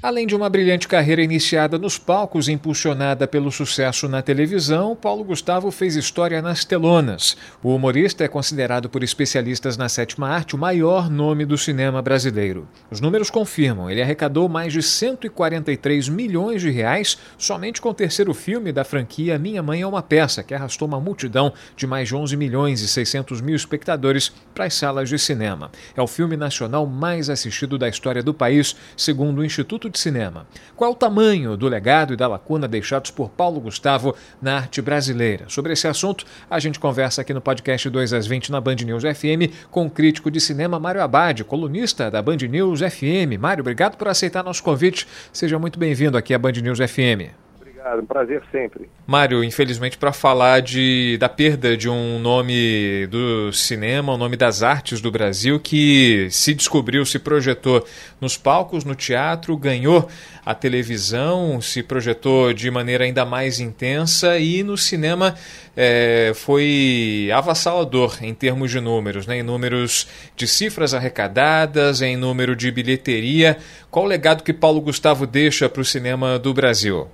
Além de uma brilhante carreira iniciada nos palcos impulsionada pelo sucesso na televisão, Paulo Gustavo fez história nas telonas. O humorista é considerado por especialistas na sétima arte o maior nome do cinema brasileiro. Os números confirmam, ele arrecadou mais de 143 milhões de reais somente com o terceiro filme da franquia Minha Mãe é uma Peça, que arrastou uma multidão de mais de 11 milhões e 600 mil espectadores para as salas de cinema. É o filme nacional mais assistido da história do país, segundo o Instituto de cinema. Qual o tamanho do legado e da lacuna deixados por Paulo Gustavo na arte brasileira? Sobre esse assunto, a gente conversa aqui no podcast 2 às 20 na Band News FM com o crítico de cinema Mário Abad, colunista da Band News FM. Mário, obrigado por aceitar nosso convite. Seja muito bem-vindo aqui à Band News FM obrigado, um prazer sempre. Mário, infelizmente, para falar de, da perda de um nome do cinema, um nome das artes do Brasil, que se descobriu, se projetou nos palcos, no teatro, ganhou a televisão, se projetou de maneira ainda mais intensa e no cinema é, foi avassalador em termos de números, né? em números de cifras arrecadadas, em número de bilheteria. Qual o legado que Paulo Gustavo deixa para o cinema do Brasil?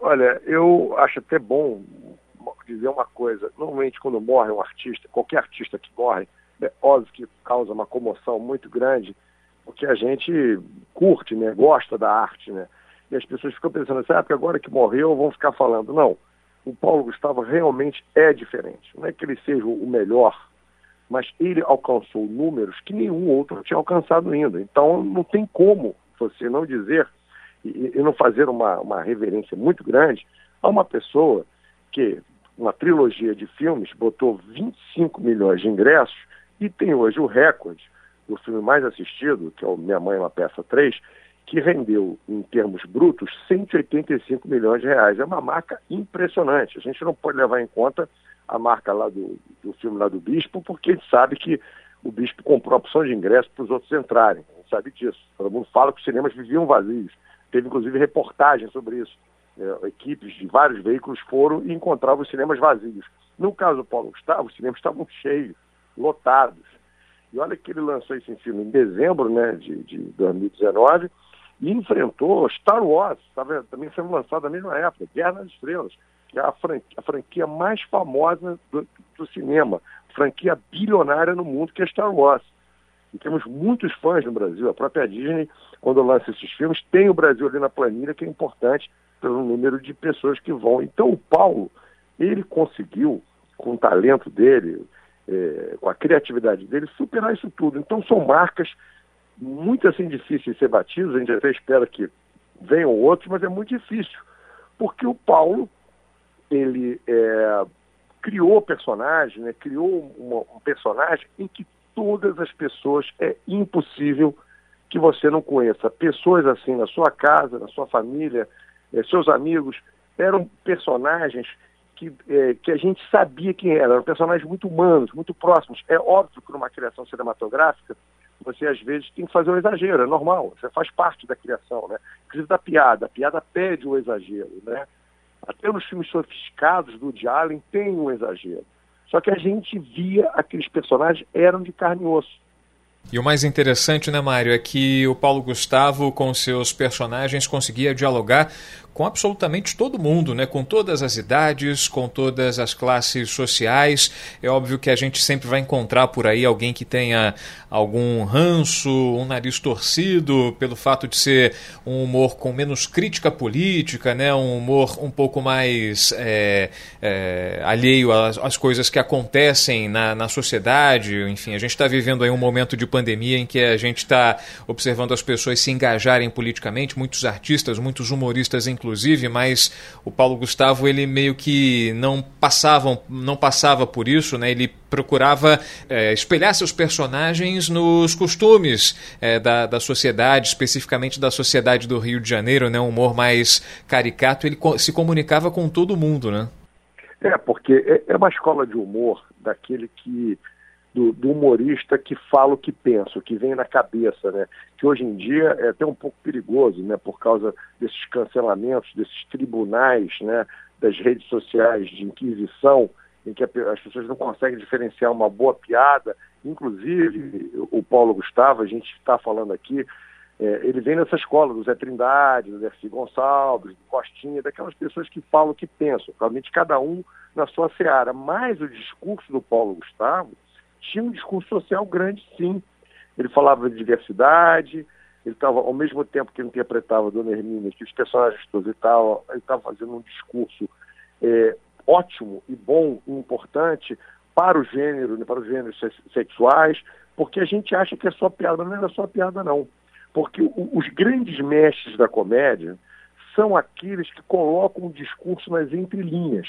Olha, eu acho até bom dizer uma coisa. Normalmente, quando morre um artista, qualquer artista que morre, é óbvio que causa uma comoção muito grande, porque a gente curte, né, gosta da arte, né? E as pessoas ficam pensando assim, ah, porque agora que morreu vão ficar falando. Não, o Paulo Gustavo realmente é diferente. Não é que ele seja o melhor, mas ele alcançou números que nenhum outro tinha alcançado ainda. Então, não tem como você não dizer e, não fazer uma, uma reverência muito grande a uma pessoa que, uma trilogia de filmes, botou 25 milhões de ingressos e tem hoje o recorde do filme mais assistido, que é o Minha Mãe é uma Peça 3, que rendeu, em termos brutos, 185 milhões de reais. É uma marca impressionante. A gente não pode levar em conta a marca lá do, do filme lá do Bispo, porque a gente sabe que o Bispo comprou a opção de ingresso para os outros entrarem. A gente sabe disso. Todo mundo fala que os cinemas viviam vazios. Teve inclusive reportagem sobre isso. É, equipes de vários veículos foram e encontravam os cinemas vazios. No caso do Paulo Gustavo, os cinemas estavam cheios, lotados. E olha que ele lançou esse filme em dezembro né, de, de 2019 e enfrentou Star Wars, estava também sendo lançado na mesma época, Guerra nas Estrelas, que é a franquia, a franquia mais famosa do, do, cinema, franquia bilionária no mundo, que é Star Wars. E temos muitos fãs no Brasil. A própria Disney, quando lança esses filmes, tem o Brasil ali na planilha, que é importante pelo número de pessoas que vão. Então, o Paulo, ele conseguiu, com o talento dele, é, com a criatividade dele, superar isso tudo. Então, são marcas muito assim difíceis de ser batidas. A gente até espera que venham outros, mas é muito difícil. Porque o Paulo, ele é, criou personagem, né, criou uma, um personagem em que todas as pessoas é impossível que você não conheça. Pessoas assim na sua casa, na sua família, eh, seus amigos, eram personagens que, eh, que a gente sabia quem eram, eram personagens muito humanos, muito próximos. É óbvio que numa criação cinematográfica você às vezes tem que fazer um exagero, é normal, você faz parte da criação, né? Inclusive da piada, a piada pede o exagero, né? Até nos filmes sofisticados do Woody Allen tem um exagero. Só que a gente via aqueles personagens eram de carne e osso. E o mais interessante, né, Mário, é que o Paulo Gustavo, com seus personagens, conseguia dialogar com absolutamente todo mundo, né? com todas as idades, com todas as classes sociais. É óbvio que a gente sempre vai encontrar por aí alguém que tenha algum ranço, um nariz torcido, pelo fato de ser um humor com menos crítica política, né? um humor um pouco mais é, é, alheio às, às, coisas que acontecem na, na sociedade. Enfim, a gente está vivendo aí um momento de pandemia em que a gente está observando as pessoas se engajarem politicamente, muitos artistas, muitos humoristas, inclusive, mas o Paulo Gustavo ele meio que não passava, não passava por isso, né? Ele procurava é, espelhar seus personagens nos costumes é, da, da sociedade, especificamente da sociedade do Rio de Janeiro, né? Um humor mais caricato. Ele se comunicava com todo mundo, né? É, porque é, é uma escola de humor daquele que do, do humorista que fala o que pensa, o que vem na cabeça, né? Que hoje em dia é até um pouco perigoso, né? Por causa desses cancelamentos, desses tribunais, né? Das redes sociais de inquisição, em que as pessoas não conseguem diferenciar uma boa piada. Inclusive, o Paulo Gustavo, a gente está falando aqui, é, ele vem nessa escola do Zé Trindade, do Dercy Gonçalves, do Costinha, daquelas pessoas que falam o que pensam, realmente cada um na sua seara. Mas o discurso do Paulo Gustavo tinha um discurso social grande, sim. Ele falava de diversidade, ele estava, ao mesmo tempo que ele interpretava Dona Hermínia, que os personagens todos, ele estava fazendo um discurso é, ótimo e bom e importante para o gênero, né, para os gêneros sexuais, porque a gente acha que é só piada, não era só piada, não. Porque o, os grandes mestres da comédia são aqueles que colocam o discurso nas entrelinhas.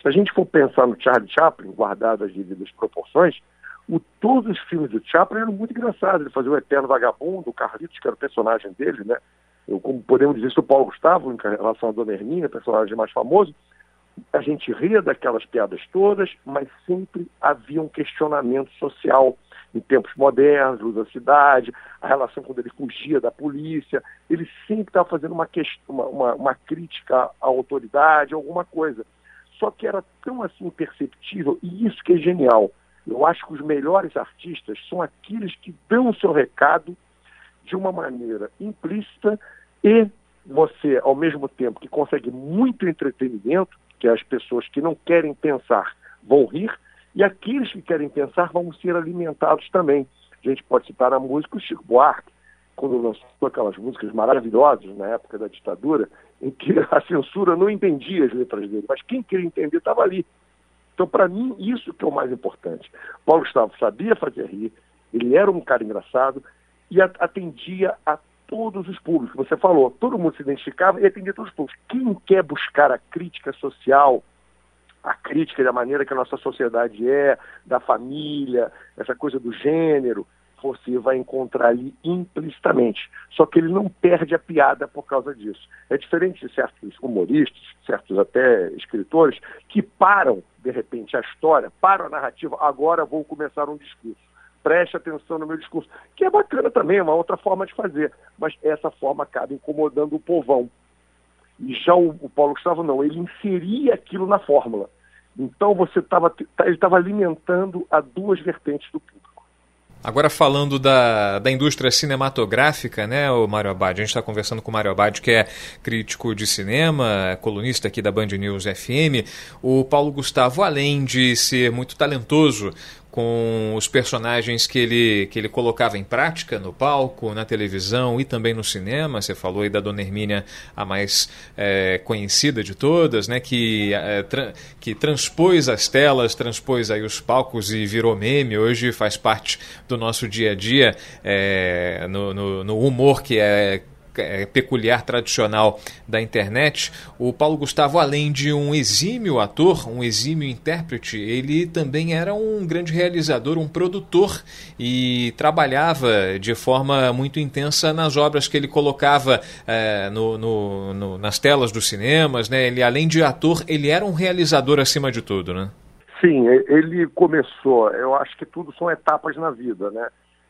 Se a gente for pensar no Charlie Chaplin, guardado as devidas proporções, o, todos os filmes do Chaplin eram muito engraçados. Ele fazia o Eterno Vagabundo, o Carlitos, que era o personagem dele, né? Eu, como podemos dizer isso, o Paulo Gustavo, em relação a Dona Hermínia, personagem mais famoso, a gente ria daquelas piadas todas, mas sempre havia um questionamento social em tempos modernos, luz da cidade, a relação quando ele fugia da polícia, ele sempre estava fazendo uma, uma, uma, uma crítica à autoridade, alguma coisa. Só que era tão assim perceptível, e isso que é genial. Eu acho que os melhores artistas são aqueles que dão o seu recado de uma maneira implícita e você, ao mesmo tempo que consegue muito entretenimento, que as pessoas que não querem pensar vão rir, e aqueles que querem pensar vão ser alimentados também. A gente pode citar a música Chico Buarque, quando lançou aquelas músicas maravilhosas na época da ditadura, em que a censura não entendia as letras dele, mas quem queria entender estava ali. Então, para mim, isso que é o mais importante. Paulo Gustavo sabia fazer rir, ele era um cara engraçado e atendia a todos os públicos. Você falou, todo mundo se identificava e atendia todos os públicos. Quem quer buscar a crítica social, a crítica da maneira que a nossa sociedade é, da família, essa coisa do gênero, você vai encontrar ali implicitamente. Só que ele não perde a piada por causa disso. É diferente de certos humoristas, certos até escritores, que param, de repente, a história, param a narrativa, agora vou começar um discurso. Preste atenção no meu discurso, que é bacana também, é uma outra forma de fazer, mas essa forma acaba incomodando o povão. E já o, o Paulo Gustavo não, ele inseria aquilo na fórmula. Então você estava ele estava alimentando a duas vertentes do público. Agora falando da, da indústria cinematográfica, né, o Mário Abad, a gente está conversando com o Mário Abad, que é crítico de cinema, colunista aqui da Band News FM. O Paulo Gustavo, além de ser muito talentoso com os personagens que ele, que ele colocava em prática no palco, na televisão e também no cinema. Você falou aí da Dona Hermínia, a mais é, conhecida de todas, né? que, é, tra que transpôs as telas, transpôs aí os palcos e virou meme. Hoje faz parte do nosso dia a dia é, no, no, no humor que é é, peculiar, tradicional da internet, o Paulo Gustavo, além de um exímio ator, um exímio intérprete, ele também era um grande realizador, um produtor e trabalhava de forma muito intensa nas obras que ele colocava é, no, no, no, nas telas dos cinemas. Né? Ele, além de ator, ele era um realizador acima de tudo, né? Sim, ele começou. Eu acho que tudo são etapas na vida, né?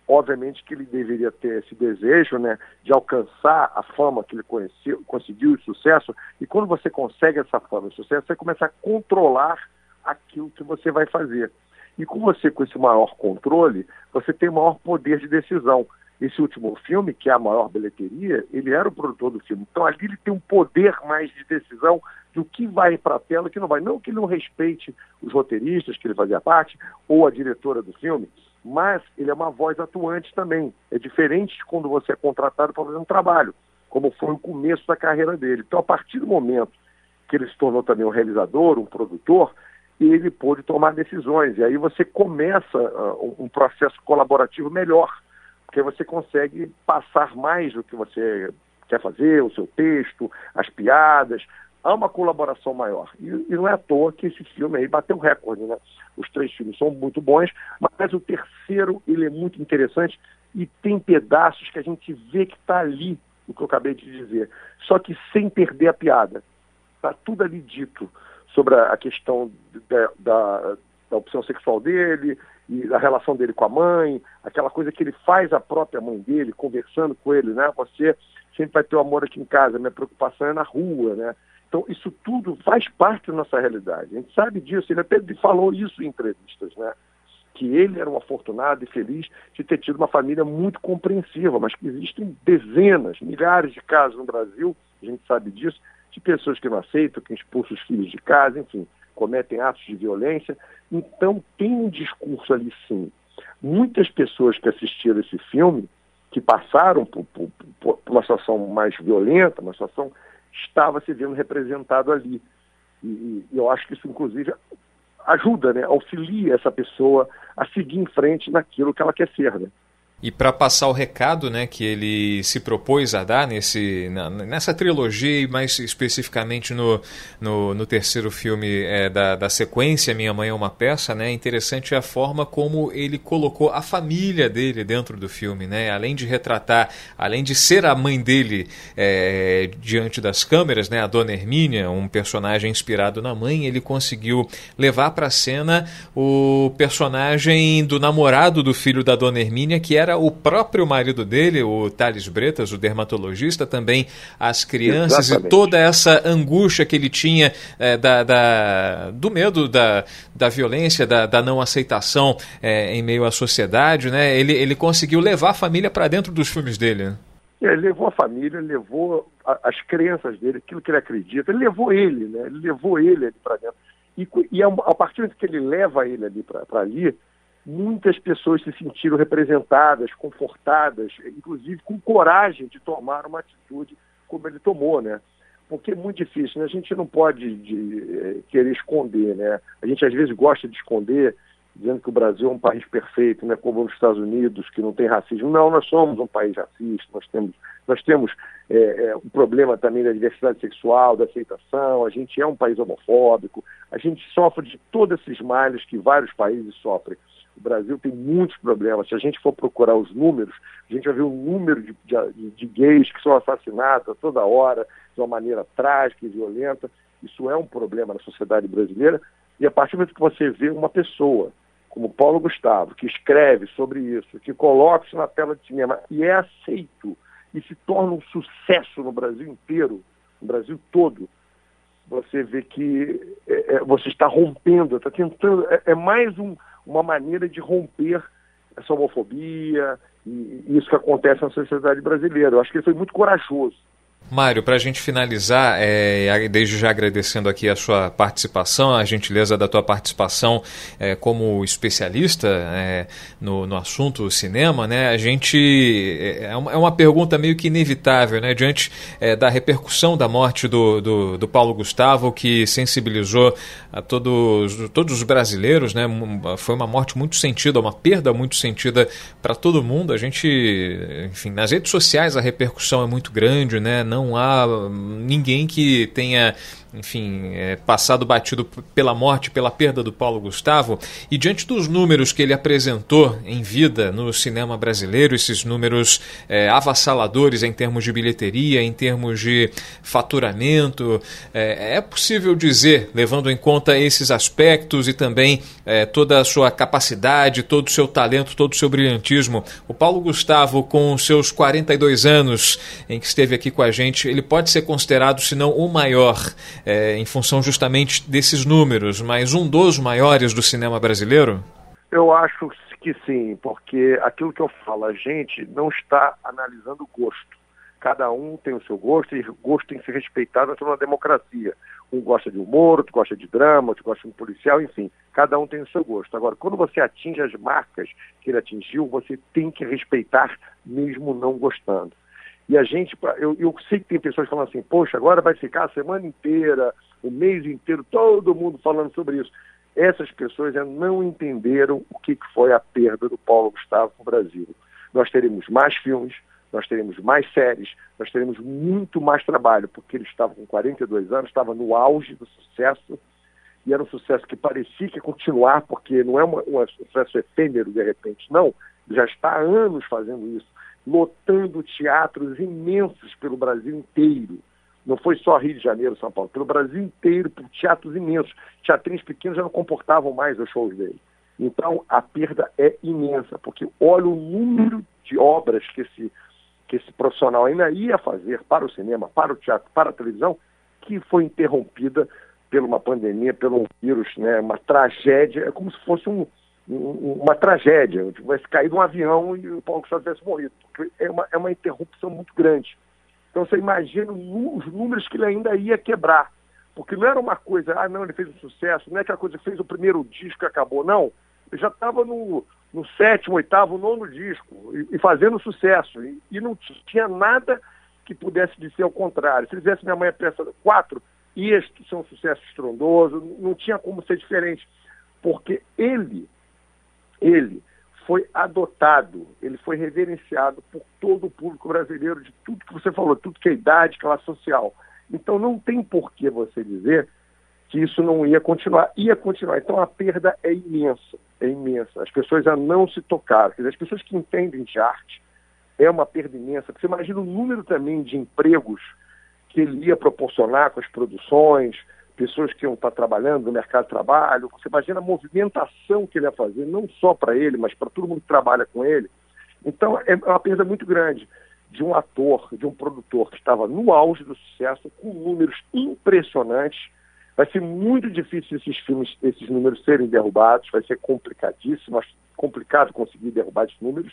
Obviamente que ele deveria ter esse desejo né, de alcançar a fama que ele conheceu, conseguiu o sucesso, e quando você consegue essa fama e sucesso, você começa a controlar aquilo que você vai fazer. E com você, com esse maior controle, você tem maior poder de decisão. Esse último filme, que é a maior bilheteria, ele era o produtor do filme. Então ali ele tem um poder mais de decisão do que vai para a tela e que não vai. Não que ele não respeite os roteiristas, que ele fazia parte, ou a diretora do filme, mas ele é uma voz atuante também. É diferente de quando você é contratado para fazer um trabalho, como foi o começo da carreira dele. Então, a partir do momento que ele se tornou também um realizador, um produtor, ele pôde tomar decisões. E aí você começa uh, um processo colaborativo melhor, porque você consegue passar mais do que você quer fazer, o seu texto, as piadas, há uma colaboração maior. E, e, não é à toa que esse filme aí bateu recorde, né? Os três filmes são muito bons, mas o terceiro ele é muito interessante e tem pedaços que a gente vê que está ali, o que eu acabei de dizer, só que sem perder a piada. Está tudo ali dito sobre a questão da, da, da opção sexual dele, e a relação dele com a mãe, aquela coisa que ele faz a própria mãe dele, conversando com ele, né? Você sempre vai ter o amor aqui em casa, minha preocupação é na rua, né? Então, isso tudo faz parte da nossa realidade. A gente sabe disso, ele até falou isso em entrevistas, né? Que ele era um afortunado e feliz de ter tido uma família muito compreensiva, mas que existem dezenas, milhares de casos no Brasil, a gente sabe disso, de pessoas que não aceitam, que expulsam os filhos de casa, enfim, cometem atos de violência. Então, tem um discurso ali, sim. Muitas pessoas que assistiram esse filme, que passaram por, por, por uma situação mais violenta, uma situação estava se vendo representado ali. E, e, eu acho que isso, inclusive, ajuda, né, auxilia essa pessoa a seguir em frente naquilo que ela quer ser. Né? E para passar o recado né, que ele se propôs a dar nesse, nessa trilogia e mais especificamente no, no, no terceiro filme é, da, da sequência Minha Mãe é uma Peça, né, é interessante a forma como ele colocou a família dele dentro do filme. Né, além de retratar, além de ser a mãe dele é, diante das câmeras, né, a Dona Hermínia, um personagem inspirado na mãe, ele conseguiu levar para a cena o personagem do namorado do filho da Dona Hermínia, que era era o próprio marido dele, o Thales Bretas, o dermatologista, também as crianças Exatamente. e toda essa angústia que ele tinha é, da, da, do medo da, da violência, da, da não aceitação é, em meio à sociedade, né? Ele, ele conseguiu levar a família para dentro dos filmes dele. É, ele levou a família, levou a, as crenças dele, aquilo que ele acredita, ele levou ele, né? Ele levou ele ali para dentro. E, e a, a partir que ele leva ele ali para ali, muitas pessoas se sentiram representadas, confortadas, inclusive com coragem de tomar uma atitude como ele tomou, né? Porque é muito difícil, né? A gente não pode de, é, querer esconder, né? A gente às vezes gosta de esconder, dizendo que o Brasil é um país perfeito, né? Como os Estados Unidos, que não tem racismo. Não, nós somos um país racista, nós temos, nós temos é, é, um problema também da diversidade sexual, da aceitação, a gente é um país homofóbico, a gente sofre de todos esses males que vários países sofrem. O Brasil tem muitos problemas. Se a gente for procurar os números, a gente vai ver o número de, de, de gays que são assassinados toda hora, de uma maneira trágica e violenta. Isso é um problema na sociedade brasileira. E a partir do momento que você vê uma pessoa, como Paulo Gustavo, que escreve sobre isso, que coloca isso na tela de cinema e é aceito e se torna um sucesso no Brasil inteiro, no Brasil todo, você vê que é, é, você está rompendo, está tentando. É, é mais um, uma maneira de romper essa homofobia e, e isso que acontece na sociedade brasileira. Eu acho que ele foi muito corajoso. Mário, para a gente finalizar, é, desde já agradecendo aqui a sua participação, a gentileza da tua participação é, como especialista é, no, no assunto cinema, né? A gente é, é uma, é uma pergunta meio que inevitável, né? Diante é, da repercussão da morte do, do, do, Paulo Gustavo, que sensibilizou a todos, todos os brasileiros, né? Foi uma morte muito sentida, uma perda muito sentida para todo mundo. A gente, enfim, nas redes sociais a repercussão é muito grande, né? Não não há ninguém que tenha enfim, é, passado batido pela morte, pela perda do Paulo Gustavo, e diante dos números que ele apresentou em vida no cinema brasileiro, esses números é, avassaladores em termos de bilheteria, em termos de faturamento, é, é possível dizer, levando em conta esses aspectos e também é, toda a sua capacidade, todo o seu talento, todo o seu brilhantismo, o Paulo Gustavo, com seus 42 anos em que esteve aqui com a gente, ele pode ser considerado, se não o maior é, em função justamente desses números, mas um dos maiores do cinema brasileiro? Eu acho que sim, porque aquilo que eu falo, a gente não está analisando gosto. Cada um tem o seu gosto e gosto tem que ser respeitado numa democracia. Um gosta de humor, outro gosta de drama, outro gosta de policial, enfim. Cada um tem o seu gosto. Agora, quando você atinge as marcas que ele atingiu, você tem que respeitar mesmo não gostando. E a gente, eu, eu sei que tem pessoas falando assim, poxa, agora vai ficar a semana inteira, o mês inteiro, todo mundo falando sobre isso. Essas pessoas não entenderam o que foi a perda do Paulo Gustavo no Brasil. Nós teremos mais filmes, nós teremos mais séries, nós teremos muito mais trabalho, porque ele estava com 42 anos, estava no auge do sucesso, e era um sucesso que parecia que ia continuar, porque não é um sucesso efêmero de repente, não. Já está há anos fazendo isso lotando teatros imensos pelo Brasil inteiro. Não foi só Rio de Janeiro, São Paulo, pelo Brasil inteiro, por teatros imensos. Teatrinhos pequenos já não comportavam mais os shows dele. Então, a perda é imensa, porque olha o número de obras que esse, que esse profissional ainda ia fazer para o cinema, para o teatro, para a televisão, que foi interrompida por uma pandemia, pelo vírus, né, uma tragédia, é como se fosse um, um, uma tragédia, tivesse caído um avião e o Paulo Gustavo tivesse morrido, porque é uma, é uma interrupção muito grande. Então você imagina os números que ele ainda ia quebrar, porque não era uma coisa, ah não, ele fez um sucesso, não é aquela coisa que fez o primeiro disco e acabou, não, ele já estava no, no sétimo, oitavo, nono disco e, e fazendo sucesso, e, e, não tinha nada que pudesse dizer ao contrário. Se ele fizesse Minha Mãe é Peça 4, ia ser um sucesso estrondoso, não tinha como ser diferente, porque ele ele foi adotado, ele foi reverenciado por todo o público brasileiro, de tudo que você falou, tudo que é idade, classe social. Então não tem por que você dizer que isso não ia continuar. Ia continuar. Então a perda é imensa, é imensa. As pessoas já não se tocaram. Dizer, as pessoas que entendem de arte é uma perda imensa. Você imagina o número também de empregos que ele ia proporcionar com as produções, pessoas que iam estar trabalhando no mercado de trabalho. Você imagina a movimentação que ele ia fazer, não só para ele, mas para todo mundo que trabalha com ele. Então, é uma perda muito grande de um ator, de um produtor que estava no auge do sucesso, com números impressionantes. Vai ser muito difícil esses filmes, esses números serem derrubados, vai ser complicadíssimo, complicado conseguir derrubar esses números.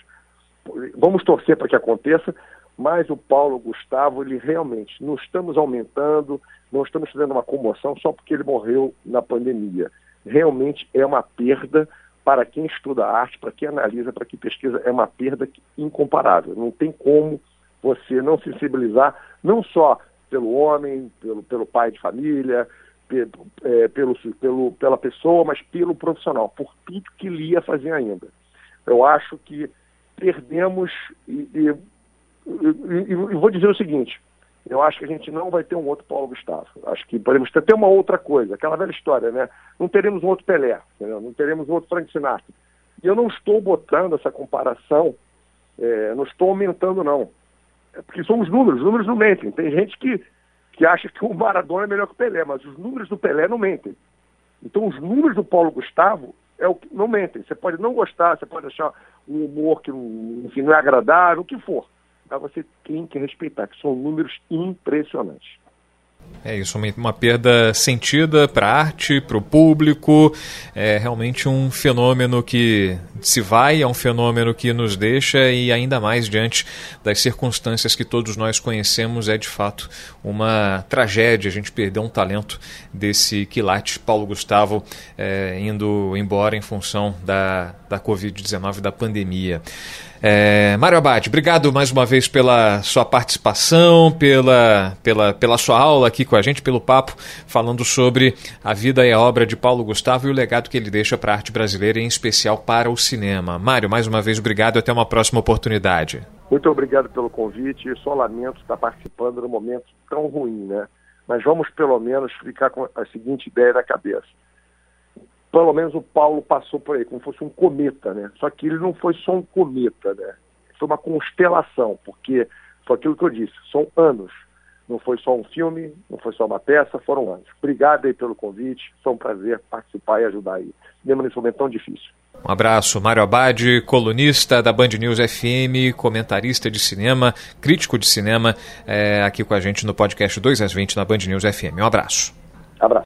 Vamos torcer para que aconteça, mas o Paulo Gustavo, ele realmente, não estamos aumentando, não estamos fazendo uma comoção só porque ele morreu na pandemia. Realmente é uma perda para quem estuda arte, para quem analisa, para quem pesquisa, é uma perda incomparável. Não tem como você não sensibilizar, não só pelo homem, pelo, pelo pai de família, pelo, é, pelo, pelo, pela pessoa, mas pelo profissional, por tudo que ele ia fazer ainda. Eu acho que perdemos e, e e, e, vou dizer o seguinte, eu acho que a gente não vai ter um outro Paulo Gustavo. Acho que podemos ter até uma outra coisa, aquela velha história, né? Não teremos um outro Pelé, entendeu? não teremos um outro Frank Sinatra. E eu não estou botando essa comparação, é, não estou aumentando, não. É porque são os números, os números não mentem. Tem gente que, que acha que o Maradona é melhor que o Pelé, mas os números do Pelé não mentem. Então os números do Paulo Gustavo é o que não mentem. Você pode não gostar, você pode achar um humor que enfim, não é agradável, o que for você tem que respeitar, que são números impressionantes. É isso, uma, uma perda sentida para a arte, para o público. É realmente um fenômeno que se vai, é um fenômeno que nos deixa e ainda mais diante das circunstâncias que todos nós conhecemos, é de fato uma tragédia. A gente perdeu um talento desse quilate Paulo Gustavo é, indo embora em função da, da Covid-19, da pandemia. É, Mário Abad, obrigado mais uma vez pela sua participação, pela, pela, pela sua aula aqui com a gente, pelo papo, falando sobre a vida e a obra de Paulo Gustavo e o legado que ele deixa para a arte brasileira, em especial para o cinema. Mário, mais uma vez, obrigado e até uma próxima oportunidade. Muito obrigado pelo convite. Só lamento estar participando num momento tão ruim, né? Mas vamos pelo menos ficar com a seguinte ideia na cabeça pelo menos o Paulo passou por aí, como fosse um cometa, né? Só que ele não foi só um cometa, né? Foi uma constelação, porque foi aquilo que eu disse, são anos. Não foi só um filme, não foi só uma peça, foram anos. Obrigado aí pelo convite, foi um prazer participar e ajudar aí, mesmo nesse momento tão difícil. Um abraço, Mário Abad, colunista da Band News FM, comentarista de cinema, crítico de cinema, é, aqui com a gente no podcast 2 às 20 na Band News FM. Um abraço. Abraço.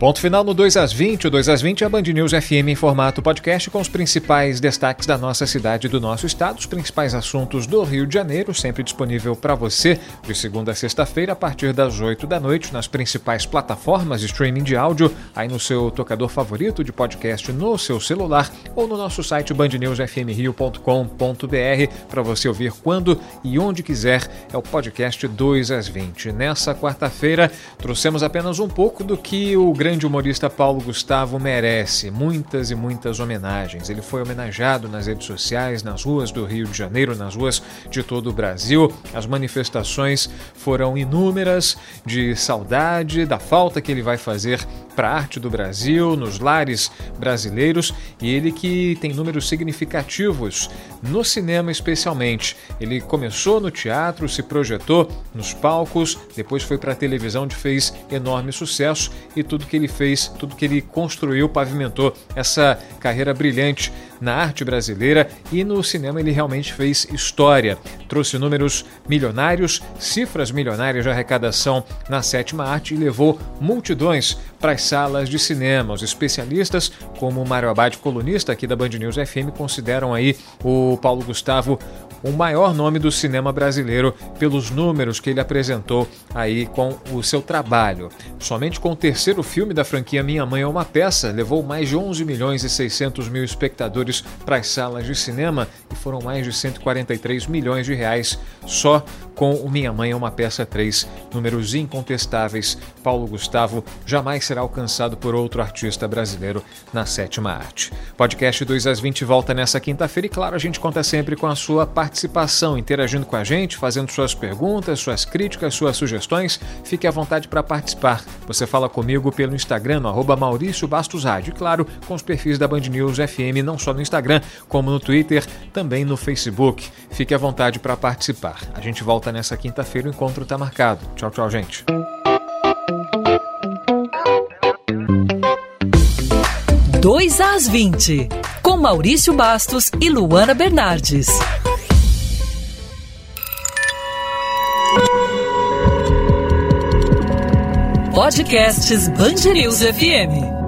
Ponto final no 2 às 20. O 2 às 20 é a Band News FM em formato podcast com os principais destaques da nossa cidade e do nosso estado, os principais assuntos do Rio de Janeiro, sempre disponível para você de segunda a sexta-feira a partir das 8 da noite nas principais plataformas de streaming de áudio, aí no seu tocador favorito de podcast no seu celular ou no nosso site bandnewsfmrio.com.br para você ouvir quando e onde quiser. É o podcast 2 às 20. Nessa quarta-feira trouxemos apenas um pouco do que o grande grande humorista Paulo Gustavo merece muitas e muitas homenagens. Ele foi homenageado nas redes sociais, nas ruas do Rio de Janeiro, nas ruas de todo o Brasil. As manifestações foram inúmeras de saudade, da falta que ele vai fazer para a arte do Brasil, nos lares brasileiros, e ele que tem números significativos no cinema especialmente. Ele começou no teatro, se projetou nos palcos, depois foi para a televisão onde fez enorme sucesso e tudo que ele fez, tudo que ele construiu, pavimentou essa carreira brilhante na arte brasileira e no cinema ele realmente fez história. Trouxe números milionários, cifras milionárias de arrecadação na sétima arte e levou multidões para as salas de cinema. Os especialistas, como Mário Abad, colunista aqui da Band News FM, consideram aí o Paulo Gustavo o maior nome do cinema brasileiro pelos números que ele apresentou aí com o seu trabalho. Somente com o terceiro filme da franquia Minha Mãe é uma Peça, levou mais de 11 milhões e 600 mil espectadores para as salas de cinema e foram mais de 143 milhões de reais só com o Minha Mãe é uma Peça 3. Números incontestáveis. Paulo Gustavo jamais será alcançado por outro artista brasileiro na sétima arte. Podcast 2 às 20 volta nessa quinta-feira e, claro, a gente conta sempre com a sua participação, interagindo com a gente, fazendo suas perguntas, suas críticas, suas sugestões. Fique à vontade para participar. Você fala comigo pelo Instagram, no arroba Maurício Bastos Rádio. E, claro, com os perfis da Band News FM, não só no Instagram, como no Twitter, também no Facebook. Fique à vontade para participar. A gente volta nessa quinta-feira, o encontro está marcado. Tchau, tchau, gente. 2 às 20, com Maurício Bastos e Luana Bernardes. Podcasts News FM.